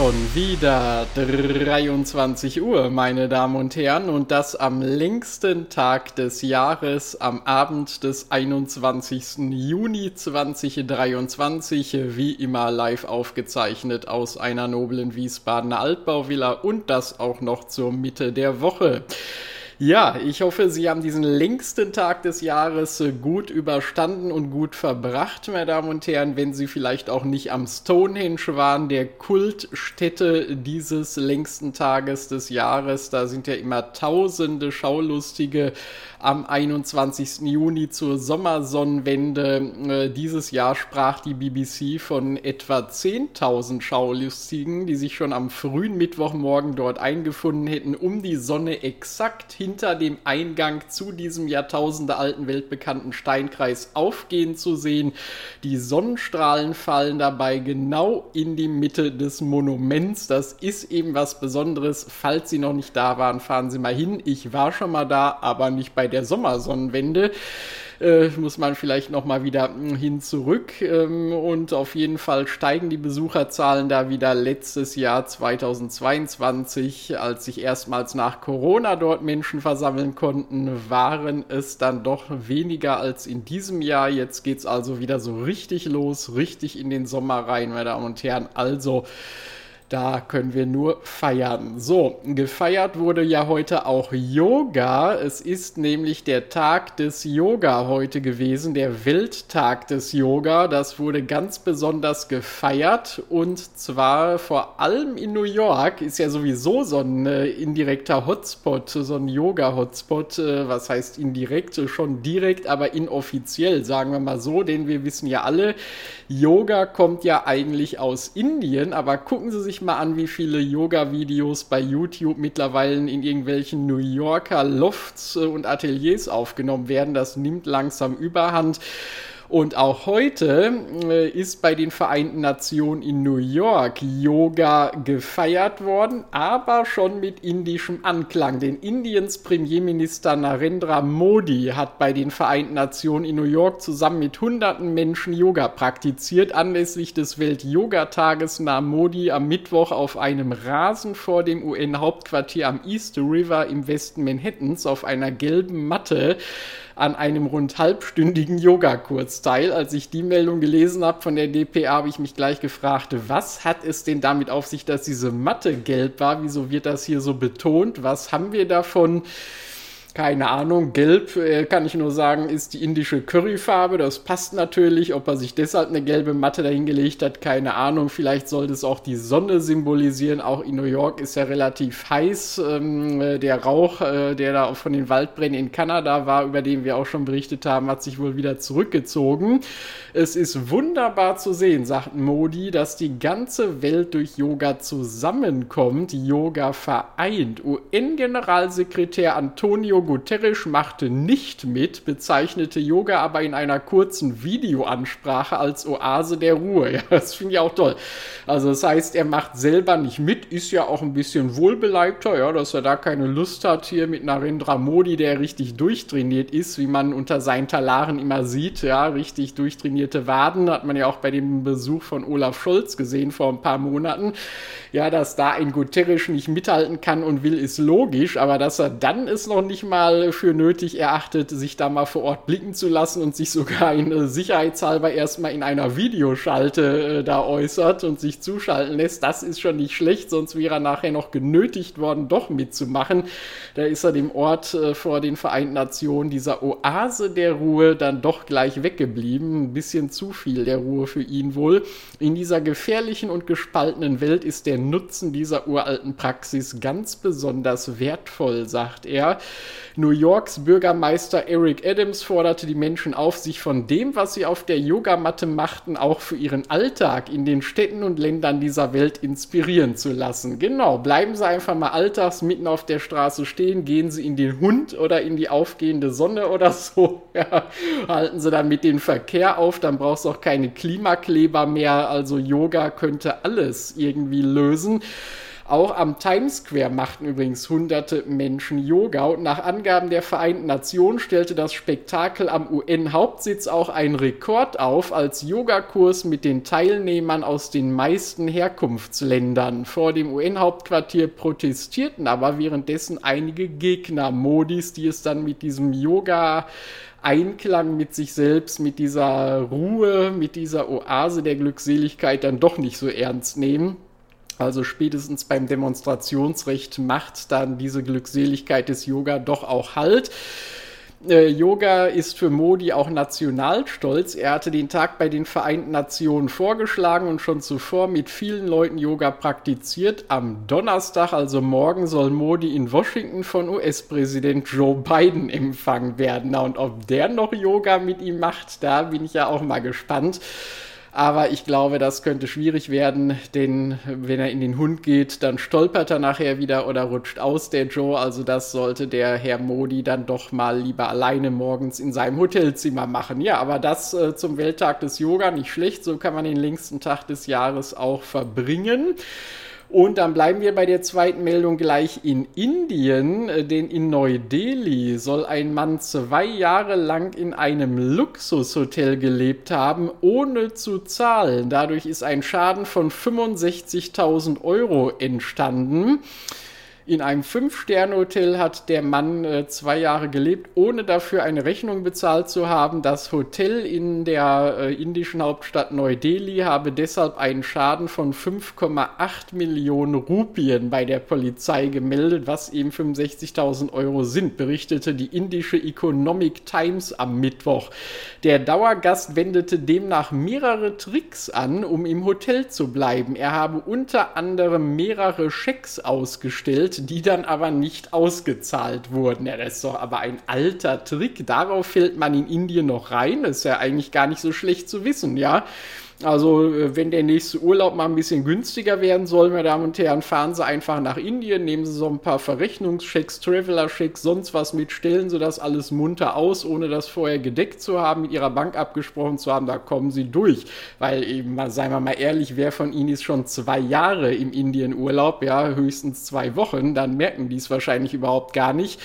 Schon wieder 23 Uhr, meine Damen und Herren, und das am längsten Tag des Jahres, am Abend des 21. Juni 2023, wie immer live aufgezeichnet aus einer noblen Wiesbadener Altbauvilla und das auch noch zur Mitte der Woche. Ja, ich hoffe, Sie haben diesen längsten Tag des Jahres äh, gut überstanden und gut verbracht, meine Damen und Herren, wenn Sie vielleicht auch nicht am Stonehenge waren, der Kultstätte dieses längsten Tages des Jahres. Da sind ja immer tausende Schaulustige am 21. Juni zur Sommersonnenwende. Äh, dieses Jahr sprach die BBC von etwa 10.000 Schaulustigen, die sich schon am frühen Mittwochmorgen dort eingefunden hätten, um die Sonne exakt hin hinter dem Eingang zu diesem jahrtausendealten weltbekannten Steinkreis aufgehen zu sehen. Die Sonnenstrahlen fallen dabei genau in die Mitte des Monuments. Das ist eben was Besonderes. Falls Sie noch nicht da waren, fahren Sie mal hin. Ich war schon mal da, aber nicht bei der Sommersonnenwende äh, muss man vielleicht noch mal wieder hm, hin zurück. Ähm, und auf jeden Fall steigen die Besucherzahlen da wieder letztes Jahr 2022, als sich erstmals nach Corona dort Menschen versammeln konnten, waren es dann doch weniger als in diesem Jahr. Jetzt geht es also wieder so richtig los, richtig in den Sommer rein, meine Damen und Herren. Also da können wir nur feiern. So, gefeiert wurde ja heute auch Yoga. Es ist nämlich der Tag des Yoga heute gewesen, der Welttag des Yoga. Das wurde ganz besonders gefeiert und zwar vor allem in New York. Ist ja sowieso so ein äh, indirekter Hotspot, so ein Yoga-Hotspot. Äh, was heißt indirekt? Schon direkt, aber inoffiziell, sagen wir mal so, denn wir wissen ja alle, Yoga kommt ja eigentlich aus Indien, aber gucken Sie sich mal an, wie viele Yoga-Videos bei YouTube mittlerweile in irgendwelchen New Yorker Lofts äh, und Ateliers aufgenommen werden. Das nimmt langsam überhand. Und auch heute äh, ist bei den Vereinten Nationen in New York Yoga gefeiert worden, aber schon mit indischem Anklang. Denn Indiens Premierminister Narendra Modi hat bei den Vereinten Nationen in New York zusammen mit hunderten Menschen Yoga praktiziert. Anlässlich des Welt-Yoga-Tages nahm Modi am Mittwoch auf einem Rasen vor dem UN-Hauptquartier am East River im Westen Manhattans auf einer gelben Matte an einem rund halbstündigen Yogakurs teil. Als ich die Meldung gelesen habe von der DPA, habe ich mich gleich gefragt, was hat es denn damit auf sich, dass diese Matte gelb war? Wieso wird das hier so betont? Was haben wir davon? Keine Ahnung, gelb äh, kann ich nur sagen, ist die indische Curryfarbe. Das passt natürlich. Ob er sich deshalb eine gelbe Matte dahingelegt hat, keine Ahnung. Vielleicht sollte es auch die Sonne symbolisieren. Auch in New York ist ja relativ heiß. Ähm, äh, der Rauch, äh, der da von den Waldbränden in Kanada war, über den wir auch schon berichtet haben, hat sich wohl wieder zurückgezogen. Es ist wunderbar zu sehen, sagt Modi, dass die ganze Welt durch Yoga zusammenkommt, Yoga vereint. UN-Generalsekretär Antonio Guterres machte nicht mit, bezeichnete Yoga aber in einer kurzen Videoansprache als Oase der Ruhe. Ja, das finde ich auch toll. Also das heißt, er macht selber nicht mit, ist ja auch ein bisschen wohlbeleibter, ja, dass er da keine Lust hat hier mit Narendra Modi, der richtig durchtrainiert ist, wie man unter seinen Talaren immer sieht, ja, richtig durchtrainierte Waden, hat man ja auch bei dem Besuch von Olaf Scholz gesehen vor ein paar Monaten. Ja, dass da ein Guterres nicht mithalten kann und will, ist logisch, aber dass er dann es noch nicht mal für nötig erachtet, sich da mal vor Ort blicken zu lassen und sich sogar in äh, sicherheitshalber erstmal in einer Videoschalte äh, da äußert und sich zuschalten lässt, das ist schon nicht schlecht, sonst wäre er nachher noch genötigt worden, doch mitzumachen. Da ist er dem Ort äh, vor den Vereinten Nationen, dieser Oase der Ruhe, dann doch gleich weggeblieben. Ein bisschen zu viel der Ruhe für ihn wohl. In dieser gefährlichen und gespaltenen Welt ist der Nutzen dieser uralten Praxis ganz besonders wertvoll, sagt er. New Yorks Bürgermeister Eric Adams forderte die Menschen auf, sich von dem, was sie auf der Yogamatte machten, auch für ihren Alltag in den Städten und Ländern dieser Welt inspirieren zu lassen. Genau, bleiben Sie einfach mal alltags mitten auf der Straße stehen, gehen Sie in den Hund oder in die aufgehende Sonne oder so. Ja, halten Sie dann mit dem Verkehr auf, dann brauchst du auch keine Klimakleber mehr. Also Yoga könnte alles irgendwie lösen. Auch am Times Square machten übrigens hunderte Menschen Yoga und nach Angaben der Vereinten Nationen stellte das Spektakel am UN-Hauptsitz auch einen Rekord auf als Yogakurs mit den Teilnehmern aus den meisten Herkunftsländern. Vor dem UN-Hauptquartier protestierten aber währenddessen einige Gegner Modis, die es dann mit diesem Yoga Einklang mit sich selbst, mit dieser Ruhe, mit dieser Oase der Glückseligkeit dann doch nicht so ernst nehmen. Also spätestens beim Demonstrationsrecht macht dann diese Glückseligkeit des Yoga doch auch Halt. Äh, Yoga ist für Modi auch Nationalstolz. Er hatte den Tag bei den Vereinten Nationen vorgeschlagen und schon zuvor mit vielen Leuten Yoga praktiziert. Am Donnerstag, also morgen, soll Modi in Washington von US-Präsident Joe Biden empfangen werden. Na, und ob der noch Yoga mit ihm macht, da bin ich ja auch mal gespannt. Aber ich glaube, das könnte schwierig werden, denn wenn er in den Hund geht, dann stolpert er nachher wieder oder rutscht aus, der Joe. Also das sollte der Herr Modi dann doch mal lieber alleine morgens in seinem Hotelzimmer machen. Ja, aber das äh, zum Welttag des Yoga nicht schlecht. So kann man den längsten Tag des Jahres auch verbringen. Und dann bleiben wir bei der zweiten Meldung gleich in Indien, äh, denn in Neu-Delhi soll ein Mann zwei Jahre lang in einem Luxushotel gelebt haben, ohne zu zahlen. Dadurch ist ein Schaden von 65.000 Euro entstanden. In einem Fünf-Sterne-Hotel hat der Mann äh, zwei Jahre gelebt, ohne dafür eine Rechnung bezahlt zu haben. Das Hotel in der äh, indischen Hauptstadt Neu-Delhi habe deshalb einen Schaden von 5,8 Millionen Rupien bei der Polizei gemeldet, was eben 65.000 Euro sind, berichtete die indische Economic Times am Mittwoch. Der Dauergast wendete demnach mehrere Tricks an, um im Hotel zu bleiben. Er habe unter anderem mehrere Schecks ausgestellt, die dann aber nicht ausgezahlt wurden. Ja, das ist doch aber ein alter Trick. Darauf fällt man in Indien noch rein. Das ist ja eigentlich gar nicht so schlecht zu wissen, ja. Also, äh, wenn der nächste Urlaub mal ein bisschen günstiger werden soll, meine Damen und Herren, fahren Sie einfach nach Indien, nehmen Sie so ein paar Verrechnungschecks, Traveler-Checks, sonst was mit, stellen Sie das alles munter aus, ohne das vorher gedeckt zu haben, mit Ihrer Bank abgesprochen zu haben, da kommen Sie durch. Weil eben, seien wir mal ehrlich, wer von Ihnen ist schon zwei Jahre im Indien-Urlaub, ja, höchstens zwei Wochen, dann merken die es wahrscheinlich überhaupt gar nicht.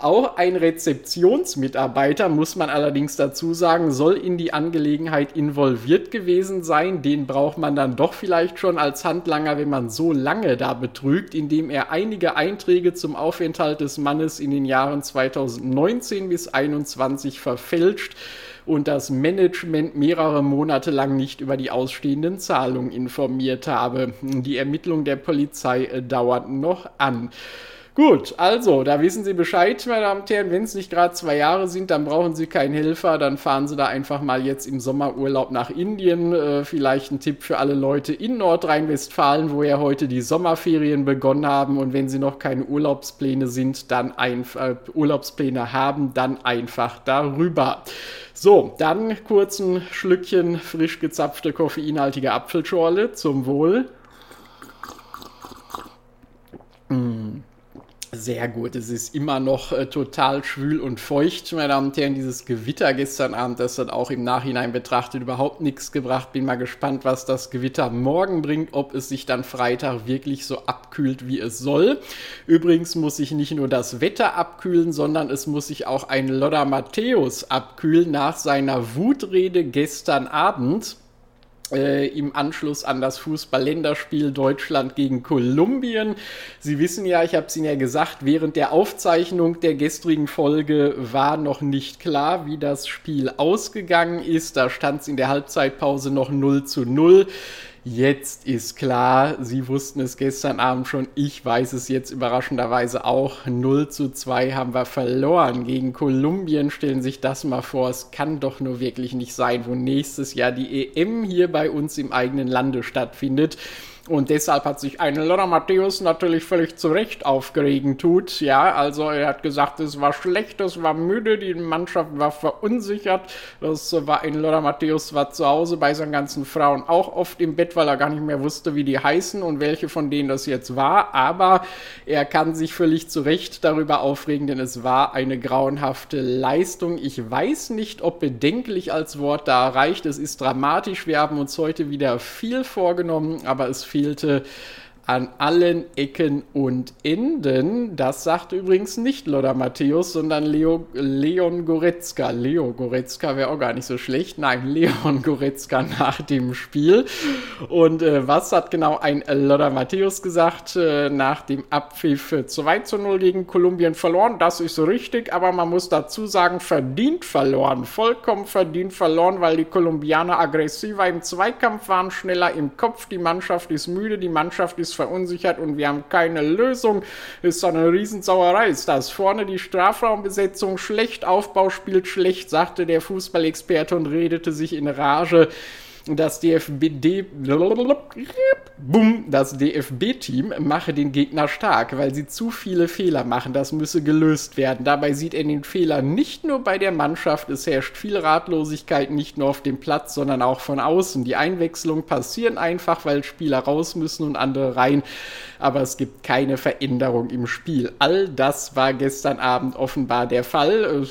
Auch ein Rezeptionsmitarbeiter, muss man allerdings dazu sagen, soll in die Angelegenheit involviert gewesen sein. Den braucht man dann doch vielleicht schon als Handlanger, wenn man so lange da betrügt, indem er einige Einträge zum Aufenthalt des Mannes in den Jahren 2019 bis 2021 verfälscht und das Management mehrere Monate lang nicht über die ausstehenden Zahlungen informiert habe. Die Ermittlung der Polizei äh, dauert noch an. Gut, also, da wissen Sie Bescheid, meine Damen und Herren. Wenn es nicht gerade zwei Jahre sind, dann brauchen Sie keinen Helfer. Dann fahren Sie da einfach mal jetzt im Sommerurlaub nach Indien. Äh, vielleicht ein Tipp für alle Leute in Nordrhein-Westfalen, wo ja heute die Sommerferien begonnen haben. Und wenn Sie noch keine Urlaubspläne sind, dann einfach äh, Urlaubspläne haben, dann einfach darüber. So, dann kurz ein Schlückchen frisch gezapfte koffeinhaltige Apfelschorle zum Wohl. Sehr gut. Es ist immer noch äh, total schwül und feucht, meine Damen und Herren. Dieses Gewitter gestern Abend, das hat auch im Nachhinein betrachtet überhaupt nichts gebracht. Bin mal gespannt, was das Gewitter morgen bringt, ob es sich dann Freitag wirklich so abkühlt, wie es soll. Übrigens muss sich nicht nur das Wetter abkühlen, sondern es muss sich auch ein Lodder Matthäus abkühlen nach seiner Wutrede gestern Abend äh, im Anschluss an das Fußball-Länderspiel Deutschland gegen Kolumbien. Sie wissen ja, ich habe es Ihnen ja gesagt, während der Aufzeichnung der gestrigen Folge war noch nicht klar, wie das Spiel ausgegangen ist. Da stand es in der Halbzeitpause noch 0 zu 0. Jetzt ist klar, Sie wussten es gestern Abend schon, ich weiß es jetzt überraschenderweise auch. 0 zu 2 haben wir verloren gegen Kolumbien. Stellen sich das mal vor, es kann doch nur wirklich nicht sein, wo nächstes Jahr die EM hier bei uns im eigenen Lande stattfindet Und deshalb hat sich ein Lothar Matthäus natürlich völlig zu Recht aufgeregen tut. Ja, also er hat gesagt, es war schlecht, es war müde, die Mannschaft war verunsichert. Das war ein Lothar Matthäus war zu Hause bei seinen ganzen Frauen auch oft im Bett, weil er gar nicht mehr wusste, wie die heißen und welche von denen das jetzt war. Aber er kann sich völlig zu Recht darüber aufregen, denn es war eine grauenhafte Leistung. Ich weiß nicht, ob bedenklich als Wort da reicht. Es ist dramatisch. Wir haben uns heute wieder viel vorgenommen, aber es fehlte an allen Ecken und Enden. Das sagt übrigens nicht Lothar Matthäus, sondern Leo, Leon Goretzka. Leo Goretzka wäre auch gar nicht so schlecht. Nein, Leon Goretzka nach dem Spiel. Und äh, was hat genau ein Lothar Matthäus gesagt? Äh, nach dem Abpfiff 2 zu 0 gegen Kolumbien verloren. Das ist richtig, aber man muss dazu sagen, verdient verloren. Vollkommen verdient verloren, weil die Kolumbianer aggressiver im Zweikampf waren, schneller im Kopf. Die Mannschaft ist müde, die Mannschaft ist verunsichert und wir haben keine Lösung. Ist doch eine Riesensauerei. Ist das vorne die Strafraumbesetzung schlecht, Aufbau spielt schlecht, sagte der Fußballexperte und redete sich in Rage das DFB, das DFB-Team mache den Gegner stark, weil sie zu viele Fehler machen. Das müsse gelöst werden. Dabei sieht er den Fehler nicht nur bei der Mannschaft. Es herrscht viel Ratlosigkeit, nicht nur auf dem Platz, sondern auch von außen. Die Einwechslungen passieren einfach, weil Spieler raus müssen und andere rein. Aber es gibt keine Veränderung im Spiel. All das war gestern Abend offenbar der Fall.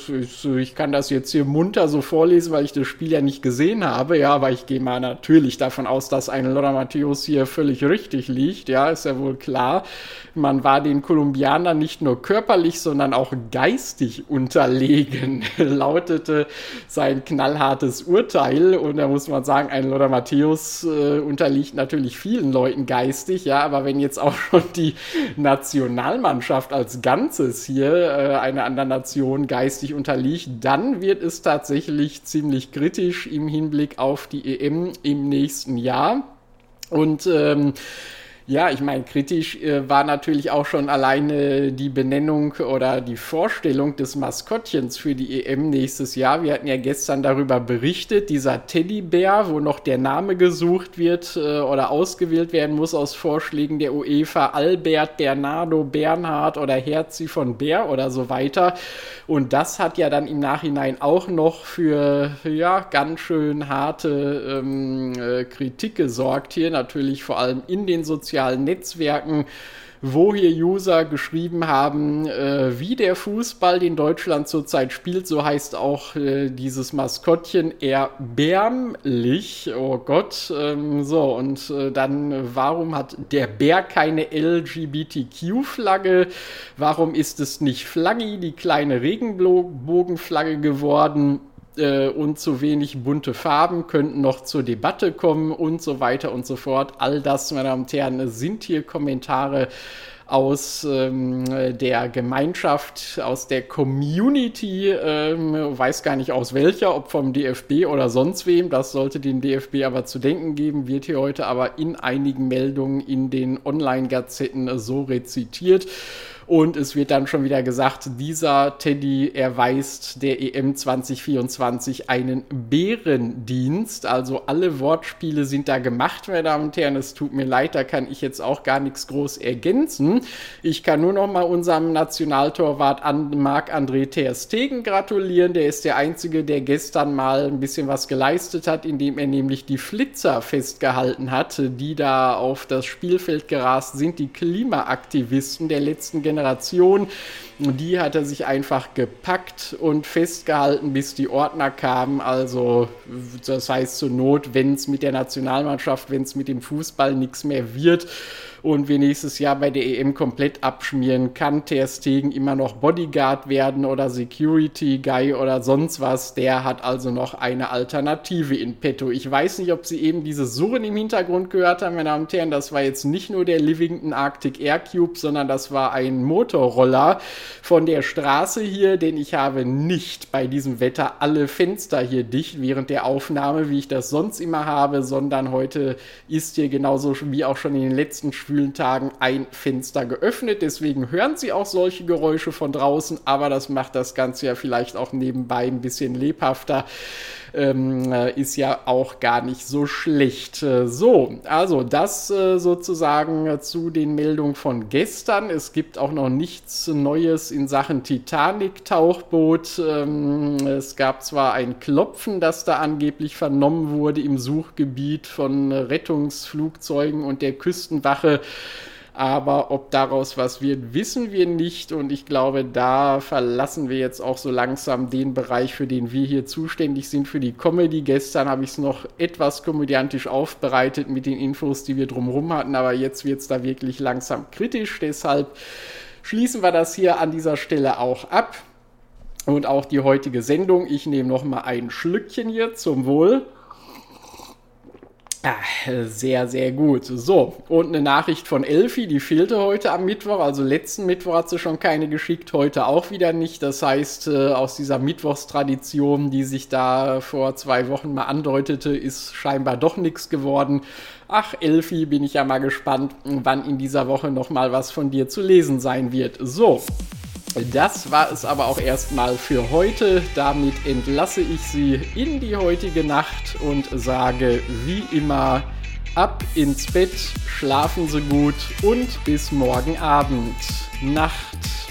Ich kann das jetzt hier munter so vorlesen, weil ich das Spiel ja nicht gesehen habe. Ja, aber ich gehe mal natürlich davon aus, dass ein Lothar Matthäus hier völlig richtig liegt. Ja, ist ja wohl klar. Man war den Kolumbianern nicht nur körperlich, sondern auch geistig unterlegen, lautete sein knallhartes Urteil. Und da muss man sagen, ein Lothar Matthäus äh, unterliegt natürlich vielen Leuten geistig. Ja, aber wenn jetzt auch schon die Nationalmannschaft als Ganzes hier äh, einer anderen Nation geistig unterliegt, dann wird es tatsächlich ziemlich kritisch im Hinblick auf die EM im nächsten Jahr. Und ähm, ja, ich meine, kritisch äh, war natürlich auch schon alleine die Benennung oder die Vorstellung des Maskottchens für die EM nächstes Jahr. Wir hatten ja gestern darüber berichtet, dieser Teddybär, wo noch der Name gesucht wird äh, oder ausgewählt werden muss aus Vorschlägen der UEFA, Albert, Bernardo, Bernhard oder Herzi von Bär oder so weiter. Und das hat ja dann im Nachhinein auch noch für ja ganz schön harte ähm, äh, Kritik gesorgt hier, natürlich vor allem in den sozialen sozialen Netzwerken, wo hier User geschrieben haben, äh, wie der Fußball, den Deutschland zurzeit spielt, so heißt auch äh, dieses Maskottchen erbärmlich. Oh Gott. Ähm, so, und äh, dann, warum hat der Bär keine LGBTQ-Flagge? Warum ist es nicht Flaggi, die kleine Regenbogenflagge geworden? Äh, und zu wenig bunte Farben könnten noch zur Debatte kommen und so weiter und so fort. All das, meine Damen und Herren, sind hier Kommentare aus ähm, der Gemeinschaft, aus der Community, ähm, weiß gar nicht aus welcher, ob vom DFB oder sonst wem, das sollte den DFB aber zu denken geben, wird hier heute aber in einigen Meldungen in den Online-Gazetten so rezitiert. Und es wird dann schon wieder gesagt, dieser Teddy erweist der EM 2024 einen Bärendienst. Also alle Wortspiele sind da gemacht, meine Damen und Herren. Es tut mir leid, da kann ich jetzt auch gar nichts groß ergänzen. Ich kann nur noch mal unserem Nationaltorwart Marc-André Ter Stegen gratulieren. Der ist der Einzige, der gestern mal ein bisschen was geleistet hat, indem er nämlich die Flitzer festgehalten hat, die da auf das Spielfeld gerast sind, die Klimaaktivisten der letzten Generation Generation. Die hat er sich einfach gepackt und festgehalten, bis die Ordner kamen. Also, das heißt zur Not, wenn es mit der Nationalmannschaft, wenn es mit dem Fußball nichts mehr wird, und wir nächstes Jahr bei der EM komplett abschmieren, kann Ter Stegen immer noch Bodyguard werden oder Security Guy oder sonst was. Der hat also noch eine Alternative in petto. Ich weiß nicht, ob Sie eben diese Surren im Hintergrund gehört haben, meine Damen und Herren. Das war jetzt nicht nur der Livington Arctic Air Cube, sondern das war ein Motorroller von der Straße hier, denn ich habe nicht bei diesem Wetter alle Fenster hier dicht während der Aufnahme, wie ich das sonst immer habe, sondern heute ist hier genauso wie auch schon in den letzten schwülen Tagen ein Fenster geöffnet. Deswegen hören Sie auch solche Geräusche von draußen, aber das macht das Ganze ja vielleicht auch nebenbei ein bisschen lebhafter ähm, äh, ist ja auch gar nicht so schlecht. Äh, so, also das äh, sozusagen zu den Meldungen von gestern. Es gibt auch noch nichts Neues in Sachen Titanic-Tauchboot. Ähm, es gab zwar ein Klopfen, das da angeblich vernommen wurde im Suchgebiet von Rettungsflugzeugen und der Küstenwache. Aber ob daraus was wird, wissen wir nicht. Und ich glaube, da verlassen wir jetzt auch so langsam den Bereich, für den wir hier zuständig sind, für die Comedy. Gestern habe ich es noch etwas komödiantisch aufbereitet mit den Infos, die wir drumherum hatten. Aber jetzt wird es da wirklich langsam kritisch. Deshalb schließen wir das hier an dieser Stelle auch ab. Und auch die heutige Sendung. Ich nehme noch mal ein Schlückchen hier zum Wohl. Ah, sehr, sehr gut. So, und eine Nachricht von Elfi, die fehlte heute am Mittwoch. Also letzten Mittwoch hat sie schon keine geschickt, heute auch wieder nicht. Das heißt, äh, aus dieser Mittwochstradition, die sich da vor zwei Wochen mal andeutete, ist scheinbar doch nichts geworden. Ach, Elfi, bin ich ja mal gespannt, wann in dieser Woche noch mal was von dir zu lesen sein wird. So, das war es aber auch erstmal für heute. Damit entlasse ich Sie in die heutige Nacht und sage wie immer ab ins Bett, schlafen Sie gut und bis morgen Abend. Nacht.